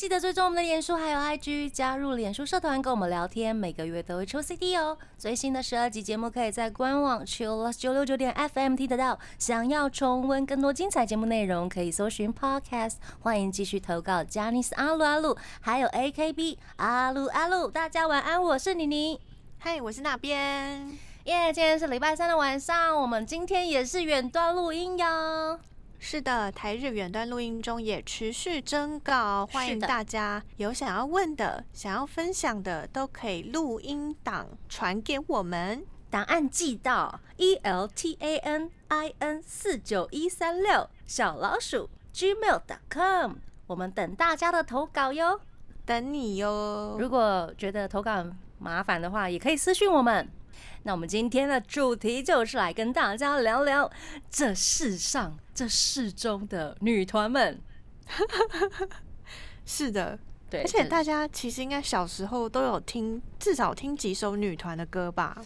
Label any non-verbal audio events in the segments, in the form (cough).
记得追踪我们的脸书还有 IG，加入脸书社团跟我们聊天，每个月都会抽 CD 哦。最新的十二集节目可以在官网 Chillus 九六九点 FM 听得到。想要重温更多精彩节目内容，可以搜寻 Podcast。欢迎继续投稿 j a n i c e 阿鲁阿鲁，还有 AKB 阿鲁阿鲁。大家晚安，我是妮妮。嗨，我是那边。耶，今天是礼拜三的晚上，我们今天也是远端录音哟。是的，台日远端录音中也持续征稿，欢迎大家有想要问的、想要分享的，都可以录音档传给我们，档案寄到 e l t a n i n 四九一三六小老鼠 gmail.com，我们等大家的投稿哟，等你哟。如果觉得投稿麻烦的话，也可以私讯我们。那我们今天的主题就是来跟大家聊聊这世上、这世中的女团们。(laughs) 是的，对，而且大家其实应该小时候都有听，至少听几首女团的歌吧。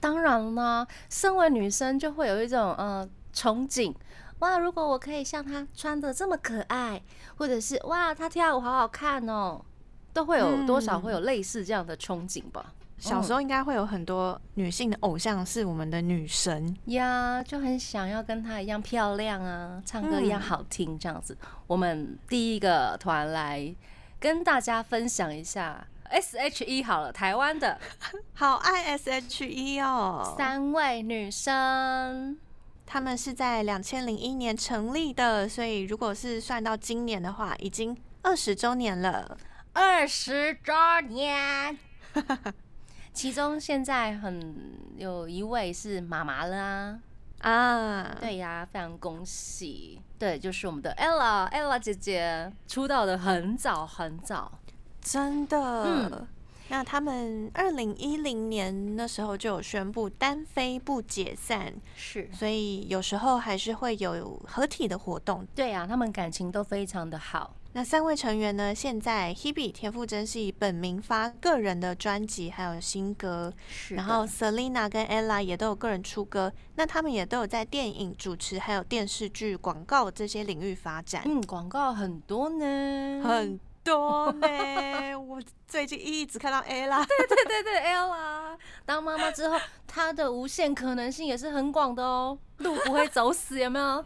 当然啦，身为女生就会有一种呃憧憬，哇，如果我可以像她穿的这么可爱，或者是哇，她跳舞好好看哦，都会有多少会有类似这样的憧憬吧。小时候应该会有很多女性的偶像是我们的女神。呀，就很想要跟她一样漂亮啊，唱歌一样好听这样子。我们第一个团来跟大家分享一下 S.H.E 好了，台湾的，(laughs) 好爱 S.H.E 哦，三位女生，她们是在两千零一年成立的，所以如果是算到今年的话，已经二十周年了，二十周年。(laughs) 其中现在很有一位是妈妈了啊。啊，对呀，非常恭喜，对，就是我们的 ella，ella 姐姐出道的很早很早，真的，嗯，那他们二零一零年那时候就有宣布单飞不解散，是，所以有时候还是会有合体的活动，对啊，他们感情都非常的好。那三位成员呢？现在 Hebe 田馥甄是以本名发个人的专辑，还有新歌。然后 Selina 跟 Ella 也都有个人出歌。那他们也都有在电影主持，还有电视剧、广告这些领域发展。嗯，广告很多呢，很 (laughs) 多呢。我最近一直看到 Ella。对对对对，Ella 当妈妈之后，她的无限可能性也是很广的哦，路不会走死，有没有？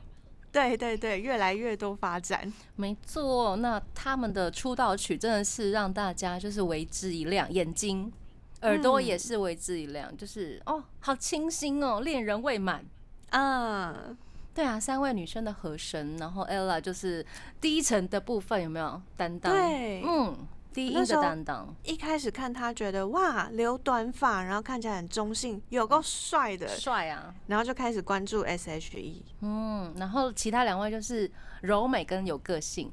对对对，越来越多发展，没错。那他们的出道曲真的是让大家就是为之一亮，眼睛、耳朵也是为之一亮，就是哦，好清新哦，恋人未满啊。对啊，三位女生的和声，然后 Ella 就是低沉的部分有没有担当？对，嗯。第一个担当，一开始看他觉得哇，留短发，然后看起来很中性，有够帅的，帅啊！然后就开始关注 S.H.E，嗯，然后其他两位就是柔美跟有个性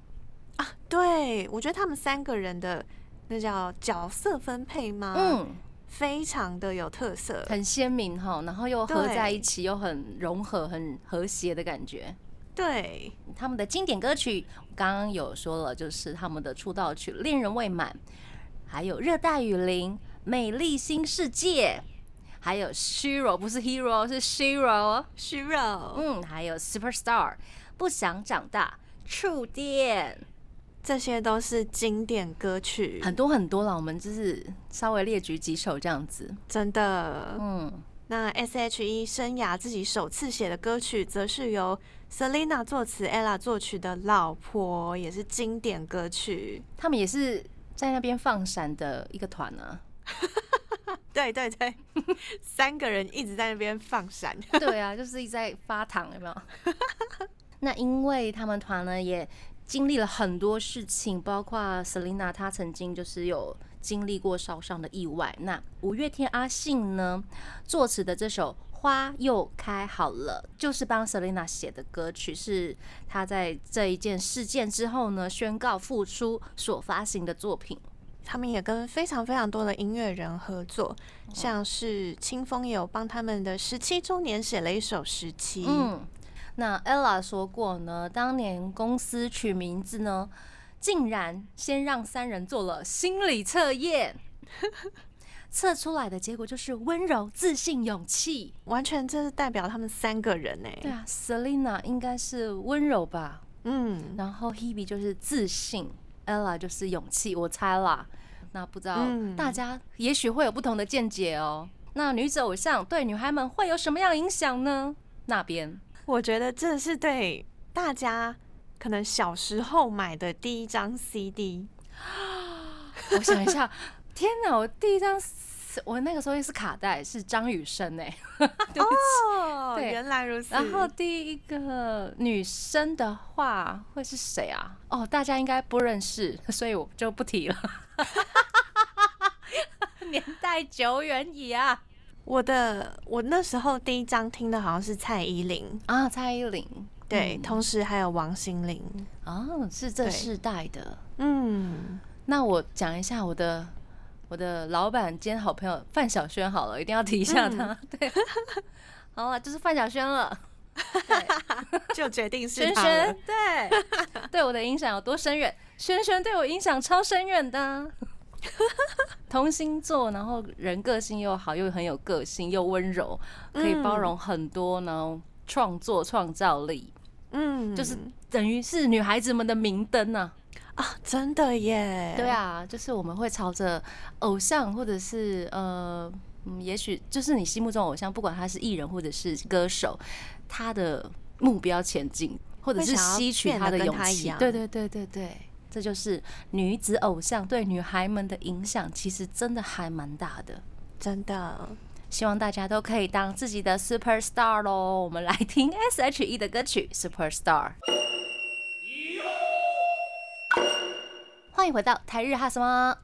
啊。对，我觉得他们三个人的那叫角色分配吗？嗯，非常的有特色，很鲜明哈，然后又合在一起，又很融合，很和谐的感觉。对。他们的经典歌曲，刚刚有说了，就是他们的出道曲《恋人未满》，还有《热带雨林》《美丽新世界》，还有《Shiro》，不是 Hero，是 Shiro，Shiro，嗯，还有《Superstar》，不想长大，触电，这些都是经典歌曲，很多很多了。我们就是稍微列举几首这样子，真的，嗯。那 S.H.E 生涯自己首次写的歌曲，则是由 Selina 作词，Ella 作曲的《老婆》，也是经典歌曲。他们也是在那边放闪的一个团 (laughs) 呢。对对对，(laughs) 三个人一直在那边放闪。对啊，就是一直在发糖，有没有？(laughs) 那因为他们团呢，也经历了很多事情，包括 Selina 她曾经就是有。经历过烧伤的意外，那五月天阿信呢作词的这首《花又开好了》，就是帮 Selina 写的歌曲，是他在这一件事件之后呢宣告复出所发行的作品。他们也跟非常非常多的音乐人合作，像是清风也有帮他们的十七周年写了一首《十七》。嗯，那 Ella 说过呢，当年公司取名字呢。竟然先让三人做了心理测验，(laughs) 测出来的结果就是温柔、自信、勇气，完全这是代表他们三个人呢。对啊，Selina 应该是温柔吧，嗯，然后 Hebe 就是自信，Ella 就是勇气，我猜啦。那不知道大家也许会有不同的见解哦。那女子偶像对女孩们会有什么样影响呢？那边我觉得这是对大家可能小时候买的第一张 CD。(laughs) 我想一下，天哪！我第一张我那个时候也是卡带，是张雨生 (laughs) 哎。哦，原来如此。然后第一个女生的话会是谁啊？哦，大家应该不认识，所以我就不提了。(laughs) 年代久远矣啊！我的我那时候第一张听的好像是蔡依林啊，蔡依林对，同时还有王心凌哦，是这世代的。嗯，那我讲一下我的我的老板兼好朋友范晓萱好了，一定要提一下他。(laughs) 对，好了，就是范晓萱了，(laughs) 就决定是萱萱。对，(laughs) 对我的影响有多深远？萱萱对我影响超深远的。同星座，然后人个性又好，又很有个性，又温柔，可以包容很多呢，创作创造力，嗯，就是等于是女孩子们的明灯呢。啊，真的耶！对啊，就是我们会朝着偶像，或者是呃，嗯也许就是你心目中偶像，不管他是艺人或者是歌手，他的目标前进，或者是吸取他的勇气。对对对对对。这就是女子偶像对女孩们的影响，其实真的还蛮大的，真的。希望大家都可以当自己的 super star 喽！我们来听 S.H.E 的歌曲《Super Star》。欢迎回到台日哈什么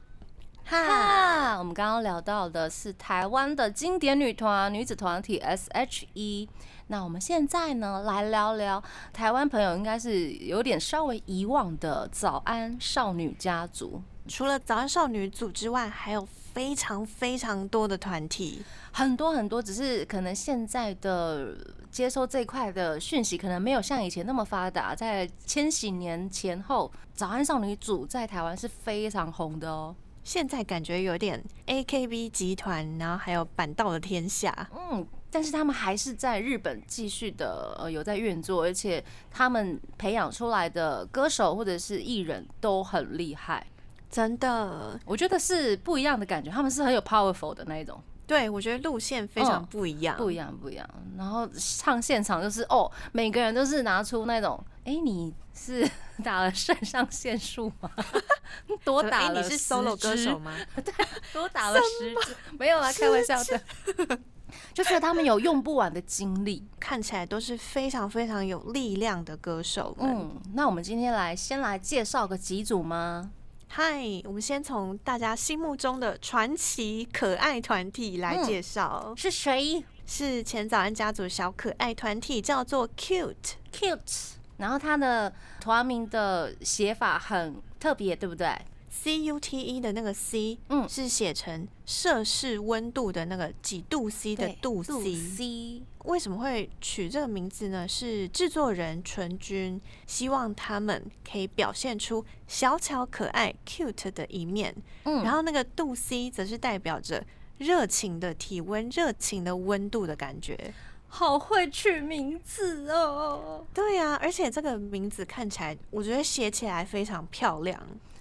哈？我们刚刚聊到的是台湾的经典女团女子团体 S.H.E。那我们现在呢，来聊聊台湾朋友应该是有点稍微遗忘的早安少女家族。除了早安少女组之外，还有非常非常多的团体，很多很多。只是可能现在的接收这块的讯息，可能没有像以前那么发达。在千禧年前后，早安少女组在台湾是非常红的哦。现在感觉有点 AKB 集团，然后还有板道的天下，嗯。但是他们还是在日本继续的呃有在运作，而且他们培养出来的歌手或者是艺人都很厉害，真的，我觉得是不一样的感觉。他们是很有 powerful 的那一种，对我觉得路线非常不一样，不一样，不一样。然后唱现场就是哦，每个人都是拿出那种，哎，你是打了肾上腺素吗？(laughs) 多打了？你是 solo 歌手吗？(laughs) 对，多打了十支，没有啦，开玩笑的。(laughs) 就是他们有用不完的精力，看起来都是非常非常有力量的歌手。嗯，那我们今天来先来介绍个几组吗？嗨，我们先从大家心目中的传奇可爱团体来介绍，是谁？是前早安家族小可爱团体，叫做 Cute Cute。然后它的团名的写法很特别，对不对？C U T E 的那个 C，嗯，是写成摄氏温度的那个几度 C 的度 C。为什么会取这个名字呢？是制作人纯君希望他们可以表现出小巧可爱 cute 的一面。嗯，然后那个度 C 则是代表着热情的体温、热情的温度的感觉。好会取名字哦！对呀，而且这个名字看起来，我觉得写起来非常漂亮。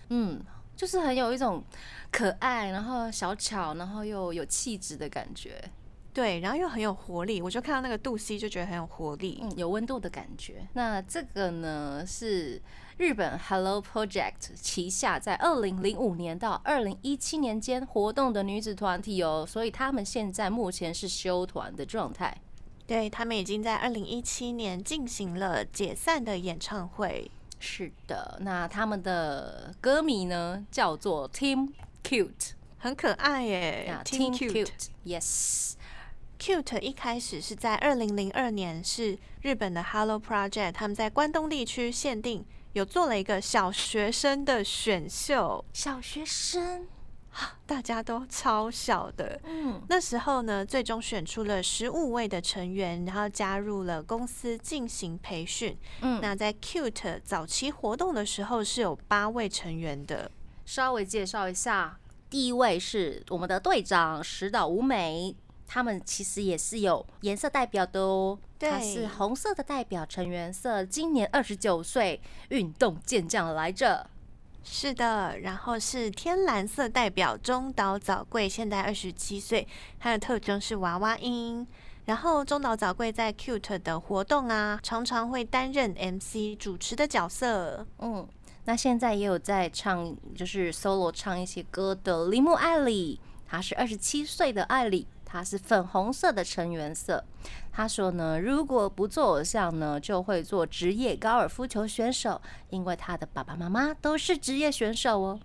嗯。就是很有一种可爱，然后小巧，然后又有气质的感觉，对，然后又很有活力。我就看到那个杜西，就觉得很有活力，嗯，有温度的感觉。那这个呢是日本 Hello Project 旗下在二零零五年到二零一七年间活动的女子团体哦，所以他们现在目前是休团的状态。对他们已经在二零一七年进行了解散的演唱会。是的，那他们的歌迷呢叫做 Team Cute，很可爱耶。Team Cute，Yes，Cute 一开始是在二零零二年，是日本的 Hello Project，他们在关东地区限定有做了一个小学生的选秀。小学生大家都超小的。嗯，那时候呢，最终选出了十五位的成员，然后加入了公司进行培训。嗯，那在 Cute 早期活动的时候是有八位成员的。稍微介绍一下，第一位是我们的队长石岛舞美，他们其实也是有颜色代表的哦。他是红色的代表成员色，今年二十九岁，运动健将来着。是的，然后是天蓝色代表中岛早贵，现在二十七岁，他的特征是娃娃音。然后中岛早贵在 Cute 的活动啊，常常会担任 MC 主持的角色。嗯，那现在也有在唱，就是 solo 唱一些歌的铃木爱里，他是二十七岁的爱里。他是粉红色的成员色。他说呢，如果不做偶像呢，就会做职业高尔夫球选手，因为他的爸爸妈妈都是职业选手哦。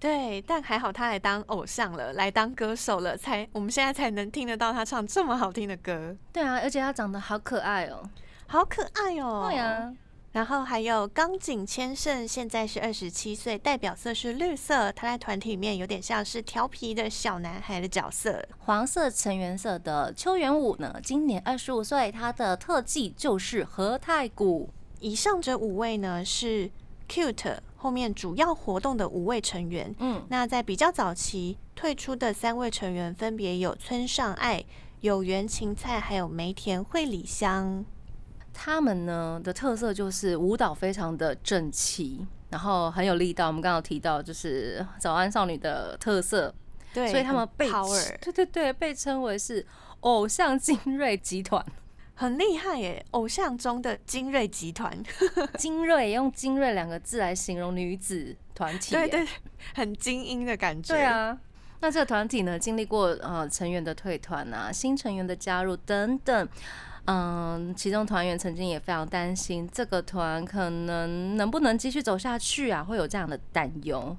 对，但还好他来当偶像了，来当歌手了，才我们现在才能听得到他唱这么好听的歌。对啊，而且他长得好可爱哦，好可爱哦。对啊。然后还有冈井千胜，现在是二十七岁，代表色是绿色。他在团体里面有点像是调皮的小男孩的角色。黄色成员色的秋元武呢，今年二十五岁，他的特技就是和太鼓。以上这五位呢是 Cute 后面主要活动的五位成员。嗯，那在比较早期退出的三位成员分别有村上爱、有原芹菜，还有梅田惠里香。他们呢的特色就是舞蹈非常的整齐，然后很有力道。我们刚刚提到就是早安少女的特色，对，所以他们被 (laughs) 对对对被称为是偶像精锐集团，很厉害耶！偶像中的精锐集团，(laughs) 精锐用精锐两个字来形容女子团体，对对，很精英的感觉。对啊，那这个团体呢，经历过呃成员的退团啊，新成员的加入等等。嗯，其中团员曾经也非常担心这个团可能能不能继续走下去啊，会有这样的担忧。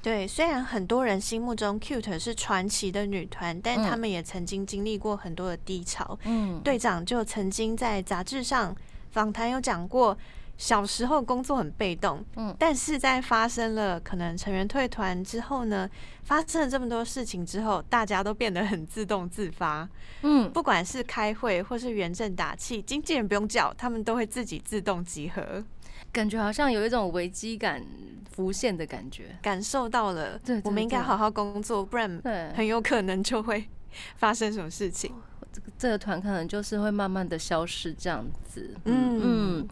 对，虽然很多人心目中 Cute 是传奇的女团，但他们也曾经经历过很多的低潮。嗯，队长就曾经在杂志上访谈有讲过。小时候工作很被动，嗯，但是在发生了可能成员退团之后呢，发生了这么多事情之后，大家都变得很自动自发，嗯，不管是开会或是原正打气，经纪人不用叫，他们都会自己自动集合，感觉好像有一种危机感浮现的感觉，感受到了，对，我们应该好好工作，不然很有可能就会发生什么事情，这个这个团可能就是会慢慢的消失这样子，嗯嗯。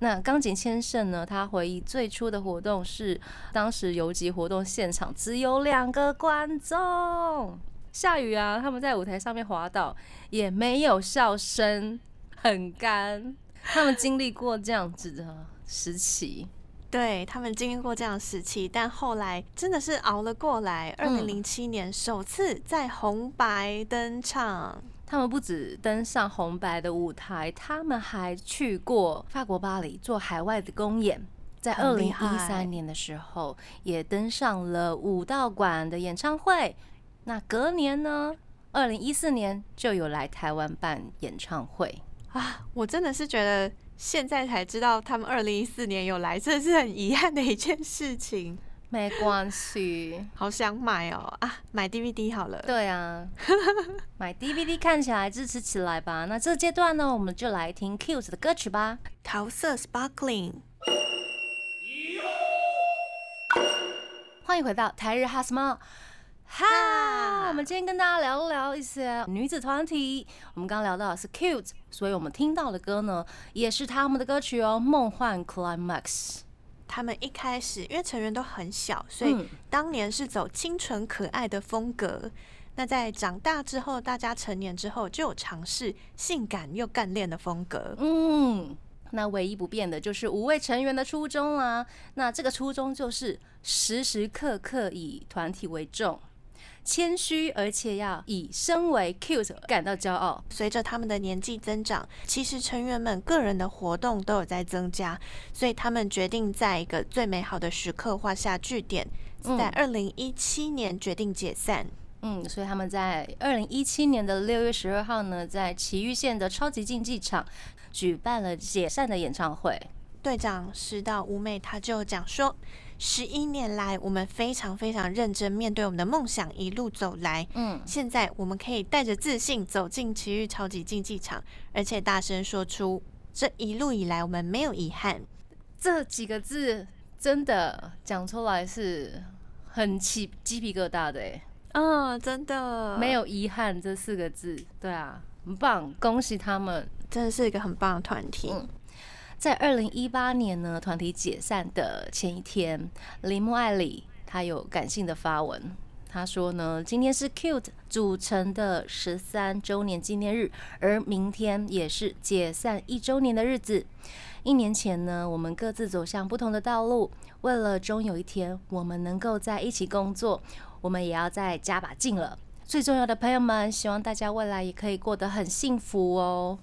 那钢井千胜呢？他回忆最初的活动是，当时游击活动现场只有两个观众，下雨啊，他们在舞台上面滑倒，也没有笑声，很干。他们经历过这样子的时期，对他们经历过这样时期，但后来真的是熬了过来。二零零七年首次在红白登场。他们不止登上红白的舞台，他们还去过法国巴黎做海外的公演。在二零一三年的时候，也登上了武道馆的演唱会。那隔年呢？二零一四年就有来台湾办演唱会啊！我真的是觉得现在才知道他们二零一四年有来，这是很遗憾的一件事情。没关系，好想买哦啊！买 DVD 好了。对啊，(laughs) 买 DVD 看起来支持起来吧。那这阶段呢，我们就来听 Cute 的歌曲吧，《桃色 Sparkling》。欢迎回到台日哈什么哈？我们今天跟大家聊聊一些女子团体。我们刚刚聊到的是 Cute，所以我们听到的歌呢，也是他们的歌曲哦，《梦幻 Climax》。他们一开始因为成员都很小，所以当年是走清纯可爱的风格。那在长大之后，大家成年之后就有尝试性感又干练的风格。嗯，那唯一不变的就是五位成员的初衷啦。那这个初衷就是时时刻刻以团体为重。谦虚，而且要以身为 cute 感到骄傲。随着他们的年纪增长，其实成员们个人的活动都有在增加，所以他们决定在一个最美好的时刻画下句点，在二零一七年决定解散。嗯，所以他们在二零一七年的六月十二号呢，在崎玉县的超级竞技场举办了解散的演唱会。队长石道舞美他就讲说。十一年来，我们非常非常认真面对我们的梦想，一路走来。嗯，现在我们可以带着自信走进奇遇超级竞技场，而且大声说出这一路以来我们没有遗憾。这几个字真的讲出来是很起鸡皮疙瘩的哎。嗯，真的没有遗憾这四个字。对啊，很棒，恭喜他们，真的是一个很棒的团体。在二零一八年呢，团体解散的前一天，铃木爱里他有感性的发文，他说呢，今天是 Cute 组成的十三周年纪念日，而明天也是解散一周年的日子。一年前呢，我们各自走向不同的道路，为了终有一天我们能够在一起工作，我们也要再加把劲了。最重要的朋友们，希望大家未来也可以过得很幸福哦。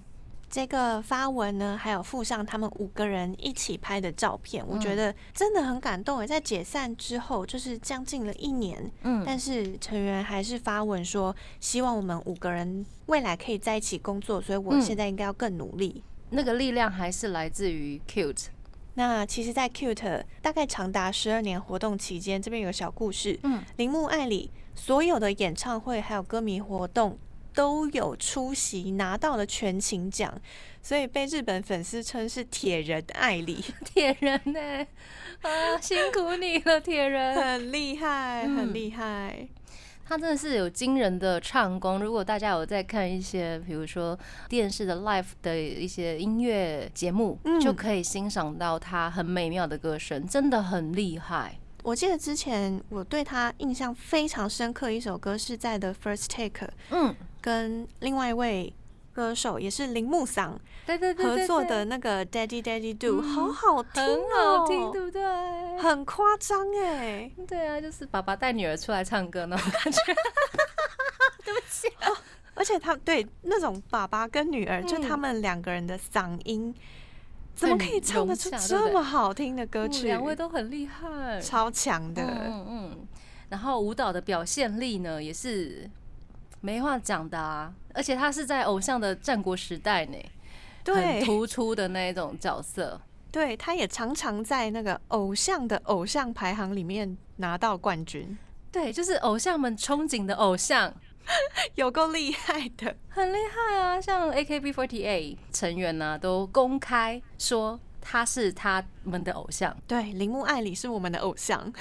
这个发文呢，还有附上他们五个人一起拍的照片，我觉得真的很感动诶。在解散之后，就是将近了一年，嗯，但是成员还是发文说，希望我们五个人未来可以在一起工作，所以我现在应该要更努力。那个力量还是来自于 Cute。那其实，在 Cute 大概长达十二年活动期间，这边有个小故事，嗯，铃木爱里所有的演唱会还有歌迷活动。都有出席，拿到了全勤奖，所以被日本粉丝称是铁人艾里。(laughs) 铁人呢？啊，辛苦你了，铁人，很厉害，很厉害。他真的是有惊人的唱功。如果大家有在看一些，比如说电视的 live 的一些音乐节目，就可以欣赏到他很美妙的歌声，真的很厉害。我记得之前我对他印象非常深刻一首歌是在 The First Take。嗯。跟另外一位歌手也是铃木嗓，对对对合作的那个 Daddy Daddy Do，好好听哦，很好听，对不对？很夸张哎，对啊，就是爸爸带女儿出来唱歌那种感觉。(laughs) 对不起，而且他对那种爸爸跟女儿，就他们两个人的嗓音，怎么可以唱得出这么好听的歌曲？两位都很厉害，超强的。嗯嗯，然后舞蹈的表现力呢，也是。没话讲的啊，而且他是在偶像的战国时代呢，很突出的那一种角色。对，他也常常在那个偶像的偶像排行里面拿到冠军。对，就是偶像们憧憬的偶像，(laughs) 有够厉害的，很厉害啊！像 A K B forty eight 成员呢，都公开说。他是他们的偶像，对，铃木爱里是我们的偶像。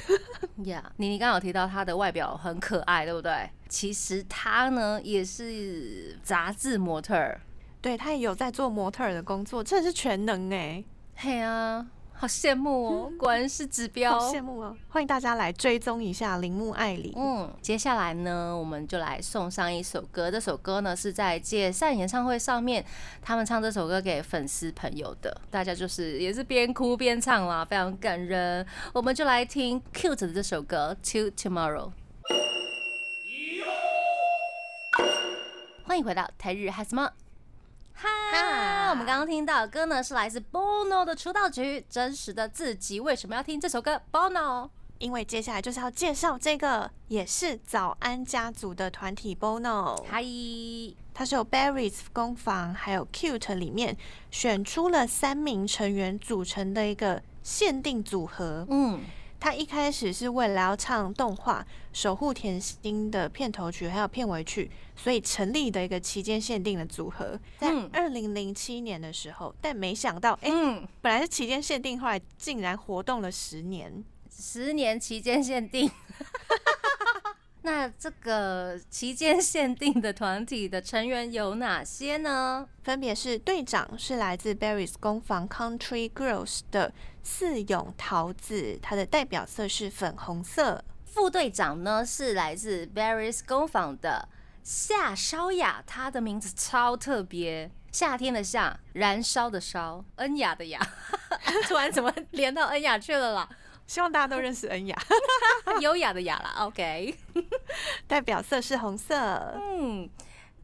呀，你你刚刚有提到他的外表很可爱，对不对？其实他呢也是杂志模特儿，对他也有在做模特儿的工作，真的是全能哎。嘿啊。好羡慕哦，果然是指标，好羡慕哦！欢迎大家来追踪一下铃木爱里。嗯，接下来呢，我们就来送上一首歌。这首歌呢是在解散演唱会上面，他们唱这首歌给粉丝朋友的，大家就是也是边哭边唱啦，非常感人。我们就来听 Cute 的这首歌《To Tomorrow》。欢迎回到台日哈什么？哈，我们刚刚听到的歌呢，是来自 Bono 的出道曲《真实的自己》。为什么要听这首歌？Bono，因为接下来就是要介绍这个也是早安家族的团体 Bono。嗨，它是由 Berrys 工坊还有 Cute 里面选出了三名成员组成的一个限定组合。嗯。他一开始是为了要唱动画《守护甜心》的片头曲还有片尾曲，所以成立的一个期间限定的组合，在二零零七年的时候，但没想到，哎，本来是期间限定，后来竟然活动了十年，十年期间限定。(laughs) 那这个期间限定的团体的成员有哪些呢？分别是队长是来自 Barry's 工坊 Country Girls 的四永桃子，它的代表色是粉红色。副队长呢是来自 Barry's 工坊的夏烧雅，她的名字超特别，夏天的夏，燃烧的烧，恩雅的雅，(laughs) 突然怎么连到恩雅去了啦？希望大家都认识恩雅，(laughs) 优雅的雅啦。OK，(laughs) 代表色是红色。嗯，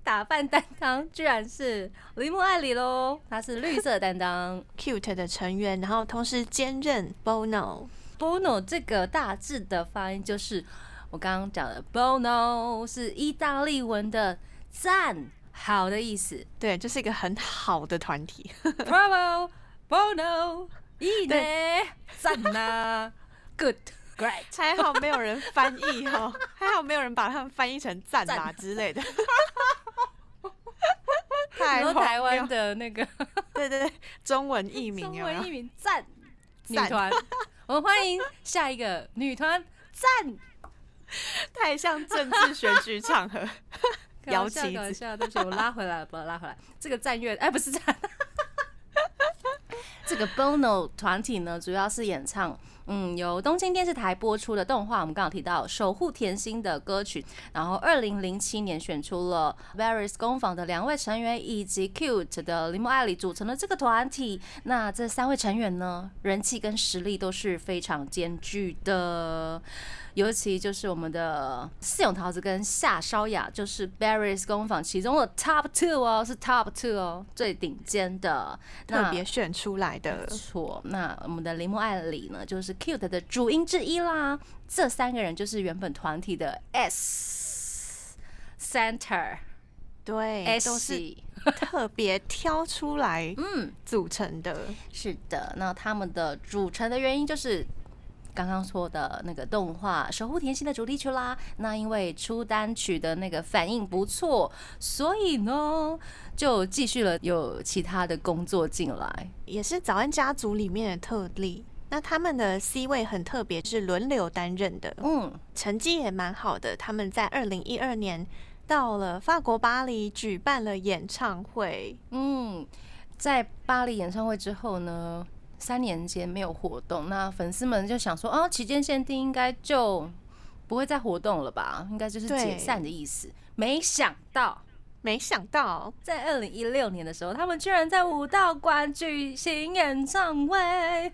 打扮担当居然是铃木爱里喽，他是绿色担当，(laughs) Cute 的成员，然后同时兼任 Bono。Bono 这个大致的发音就是我刚刚讲的 Bono，是意大利文的赞好的意思。对，就是一个很好的团体。Bravo，Bono。一呢，赞呐！Good，Great，还好没有人翻译哦，还好没有人把他们翻译成赞吧之类的。(laughs) 太台湾的那个，对对对，中文译名，中文译名赞。女团，我们欢迎下一个女团。赞，太像政治选举场合，(laughs) 摇旗子，对不起，我拉回来了，把它拉回来，这个赞乐，哎，不是赞。这个 Bono 团体呢，主要是演唱，嗯，由东京电视台播出的动画。我们刚刚提到《守护甜心》的歌曲，然后二零零七年选出了 Varys 工坊的两位成员以及 Cute 的铃木爱里组成了这个团体。那这三位成员呢，人气跟实力都是非常兼具的。尤其就是我们的四永桃子跟夏烧雅，就是 Barry's 工坊其中的 Top Two 哦，是 Top Two 哦，最顶尖的，特别选出来的。错，那我们的铃木爱里呢，就是 Cute 的主音之一啦。这三个人就是原本团体的 S Center，对，都是特别挑出来 (laughs) 嗯组成的。是的，那他们的组成的原因就是。刚刚说的那个动画《守护甜心》的主题曲啦，那因为出单曲的那个反应不错，所以呢就继续了有其他的工作进来，也是早安家族里面的特例。那他们的 C 位很特别，是轮流担任的，嗯，成绩也蛮好的。他们在二零一二年到了法国巴黎举办了演唱会，嗯，在巴黎演唱会之后呢。三年间没有活动，那粉丝们就想说，哦，期间限定应该就不会再活动了吧？应该就是解散的意思。没想到，没想到，在二零一六年的时候，他们居然在武道馆举行演唱会，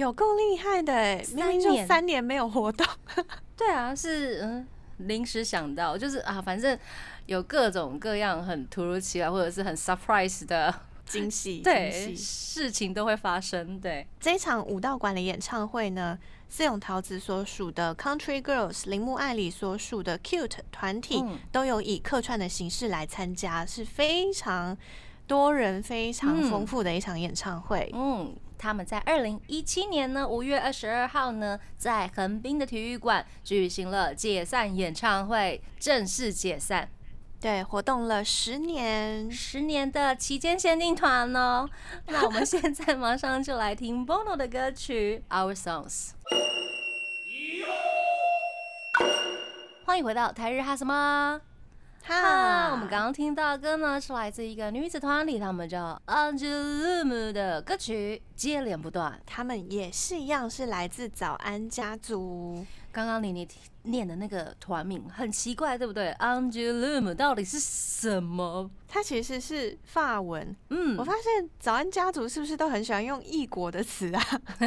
有够厉害的！明明就三年没有活动。(laughs) 对啊，是嗯，临时想到，就是啊，反正有各种各样很突如其来或者是很 surprise 的。(laughs) 惊喜，对，事情都会发生。对，这场舞道馆的演唱会呢，四永桃子所属的 Country Girls，铃木爱里所属的 Cute 团体，都有以客串的形式来参加，是非常多人、非常丰富的一场演唱会。嗯，他们在二零一七年呢，五月二十二号呢，在横滨的体育馆举行了解散演唱会，正式解散。对，活动了十年，十年的期间限定团哦。(laughs) 那我们现在马上就来听 Bono 的歌曲《Our Songs》。欢迎回到台日哈什么？哈，我们刚刚听到的歌呢，是来自一个女子团体，他们叫 Angelum 的歌曲《接连不断》。他们也是一样，是来自早安家族。刚刚妮妮念的那个团名很奇怪，对不对？Angelum 到底是什么？它其实是法文。嗯，我发现早安家族是不是都很喜欢用异国的词啊？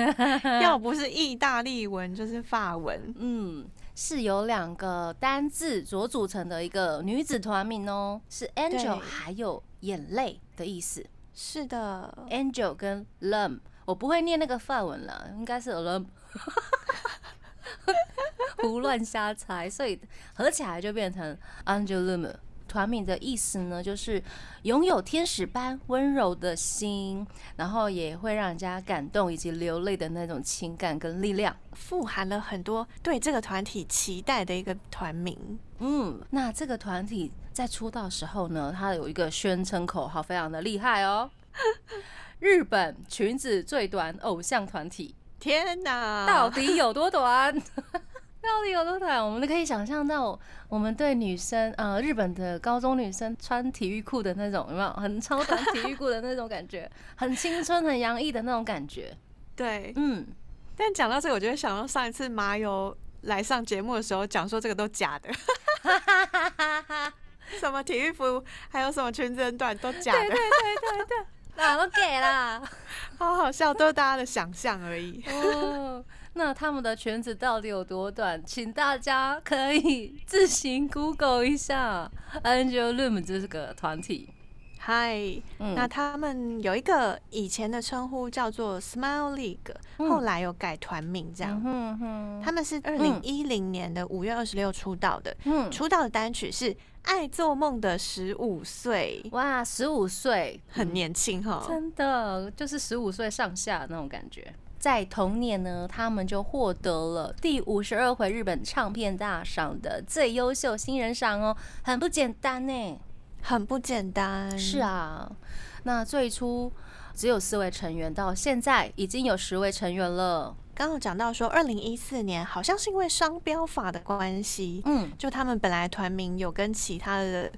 (laughs) 要不是意大利文，就是法文。嗯，是由两个单字所组成的一个女子团名哦，是 Angel 还有眼泪的意思。是的，Angel 跟 Lum，我不会念那个范文了，应该是 Lum。(laughs) 胡乱瞎猜，所以合起来就变成 Angelum。团名的意思呢，就是拥有天使般温柔的心，然后也会让人家感动以及流泪的那种情感跟力量，富含了很多对这个团体期待的一个团名。嗯，那这个团体在出道时候呢，它有一个宣称口号，非常的厉害哦。(laughs) 日本裙子最短偶像团体。天哪，到底有多短？(laughs) 到底有多短？我们都可以想象到，我们对女生，呃，日本的高中女生穿体育裤的那种，有没有很超短体育裤的那种感觉？很青春、很洋溢的那种感觉。对，嗯。但讲到这个，我就会想到上一次麻油来上节目的时候，讲说这个都假的，(laughs) 什么体育服，还有什么裙子很短都假的。对对对对对，(laughs) 哪都给啦，好好笑，都是大家的想象而已。哦。(laughs) 那他们的裙子到底有多短？请大家可以自行 Google 一下 Angel Room 这个团体。嗨，那他们有一个以前的称呼叫做 Smile League，后来有改团名这样。他们是二零一零年的五月二十六出道的，出道的单曲是《爱做梦的十五岁》。哇，十五岁很年轻哈，真的就是十五岁上下那种感觉。在同年呢，他们就获得了第五十二回日本唱片大赏的最优秀新人赏哦，很不简单呢。很不简单，是啊。那最初只有四位成员，到现在已经有十位成员了。刚刚讲到说，二零一四年好像是因为商标法的关系，嗯，就他们本来团名有跟其他的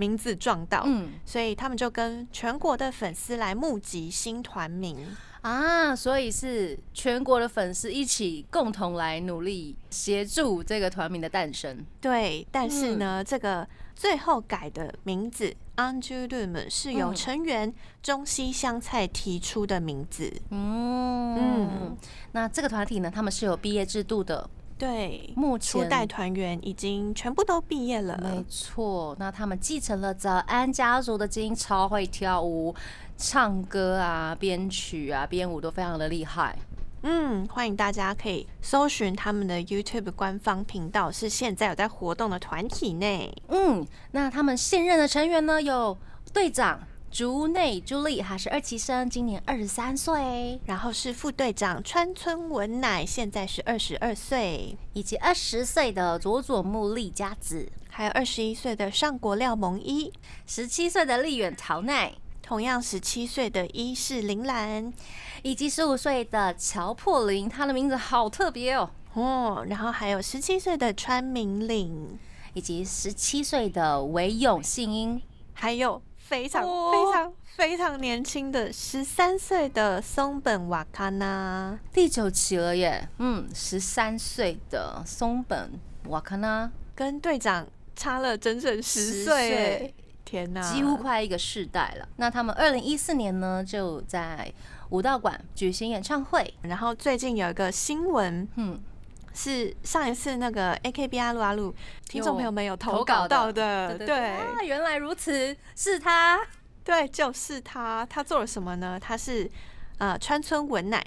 名字撞到，嗯，所以他们就跟全国的粉丝来募集新团名啊，所以是全国的粉丝一起共同来努力协助这个团名的诞生。对，但是呢，这个。最后改的名字 Angelum 是由成员中西香菜提出的名字。嗯嗯，那这个团体呢，他们是有毕业制度的。对，目前初代团员已经全部都毕业了。没错，那他们继承了早安家族的基因，超会跳舞、唱歌啊、编曲啊、编舞都非常的厉害。嗯，欢迎大家可以搜寻他们的 YouTube 官方频道，是现在有在活动的团体内。嗯，那他们现任的成员呢，有队长竹内朱莉，她是二期生，今年二十三岁；然后是副队长川村文乃，现在是二十二岁；以及二十岁的佐佐木丽佳子，还有二十一岁的上国廖萌一，十七岁的丽远桃奈。同样十七岁的伊势铃兰，以及十五岁的乔破林，他的名字好特别哦。哦，然后还有十七岁的川明岭，以及十七岁的维永信英，还有非常非常非常年轻的十三岁的松本瓦卡纳。第九期了耶，嗯，十三岁的松本瓦卡纳跟队长差了整整十岁。天呐，几乎快一个世代了。那他们二零一四年呢，就在武道馆举行演唱会。然后最近有一个新闻，嗯，是上一次那个 AKB 阿鲁阿鲁听众朋友们有投稿到的，对，原来如此，是他，对，就是他。他做了什么呢？他是呃川村文乃，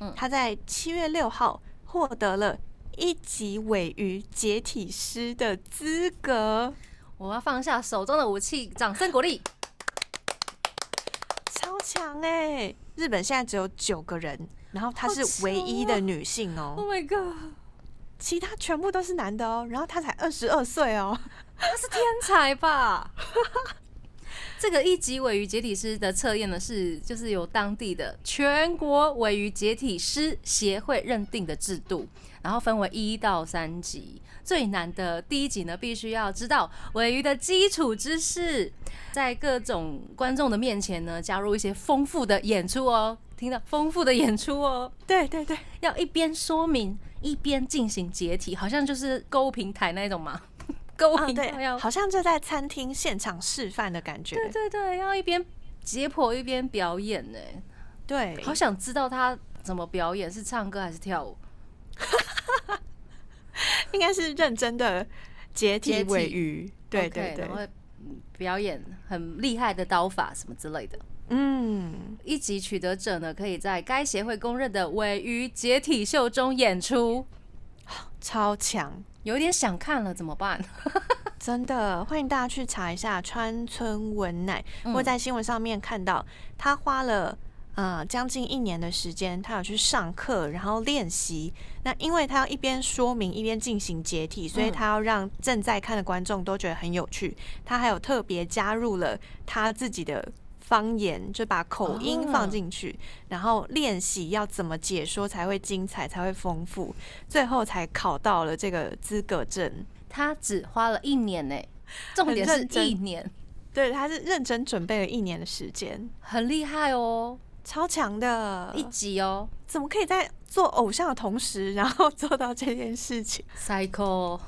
嗯，他在七月六号获得了一级尾鱼解体师的资格。我要放下手中的武器，掌声鼓励！超强哎！日本现在只有九个人，然后她是唯一的女性哦。Oh my god！其他全部都是男的哦。然后他才二十二岁哦，他是天才吧？(laughs) 这个一级尾鱼解体师的测验呢，是就是由当地的全国尾鱼解体师协会认定的制度，然后分为一到三级。最难的第一级呢，必须要知道尾鱼的基础知识，在各种观众的面前呢，加入一些丰富的演出哦。听到丰富的演出哦，对对对，要一边说明一边进行解体，好像就是购物平台那种嘛。(laughs) 购物平台，好像就在餐厅现场示范的感觉。对对对，要一边解剖一边表演呢。对，好想知道他怎么表演，是唱歌还是跳舞？(laughs) 应该是认真的解体尾鱼，对对对，表演很厉害的刀法什么之类的。嗯，一级取得者呢，可以在该协会公认的尾鱼解体秀中演出，超强，有点想看了，怎么办？(laughs) 真的，欢迎大家去查一下川村文乃，我在新闻上面看到他花了。呃，将近一年的时间，他有去上课，然后练习。那因为他要一边说明一边进行解体，所以他要让正在看的观众都觉得很有趣。他还有特别加入了他自己的方言，就把口音放进去，然后练习要怎么解说才会精彩，才会丰富，最后才考到了这个资格证。他只花了一年呢，重点是一年，对，他是认真准备了一年的时间，很厉害哦。超强的一集哦！怎么可以在做偶像的同时，然后做到这件事情？Cycle，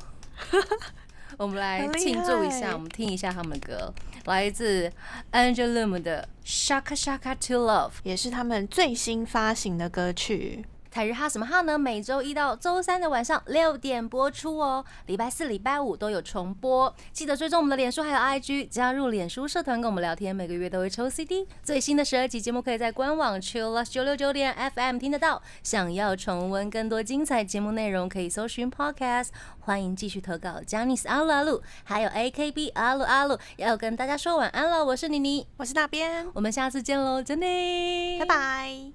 (laughs) 我们来庆祝一下，我们听一下他们的歌，来自 Angelum 的 Shaka Shaka to Love，也是他们最新发行的歌曲。台日哈什么哈呢？每周一到周三的晚上六点播出哦，礼拜四、礼拜五都有重播。记得追踪我们的脸书还有 IG，加入脸书社团跟我们聊天，每个月都会抽 CD。最新的十二集节目可以在官网 Chillus 九六九点 FM 听得到。想要重温更多精彩节目内容，可以搜寻 Podcast。欢迎继续投稿 j a n i c e 阿鲁阿鲁，还有 AKB 阿鲁阿鲁。要跟大家说晚安了，我是妮妮，我是那边，我们下次见喽，真的，拜拜。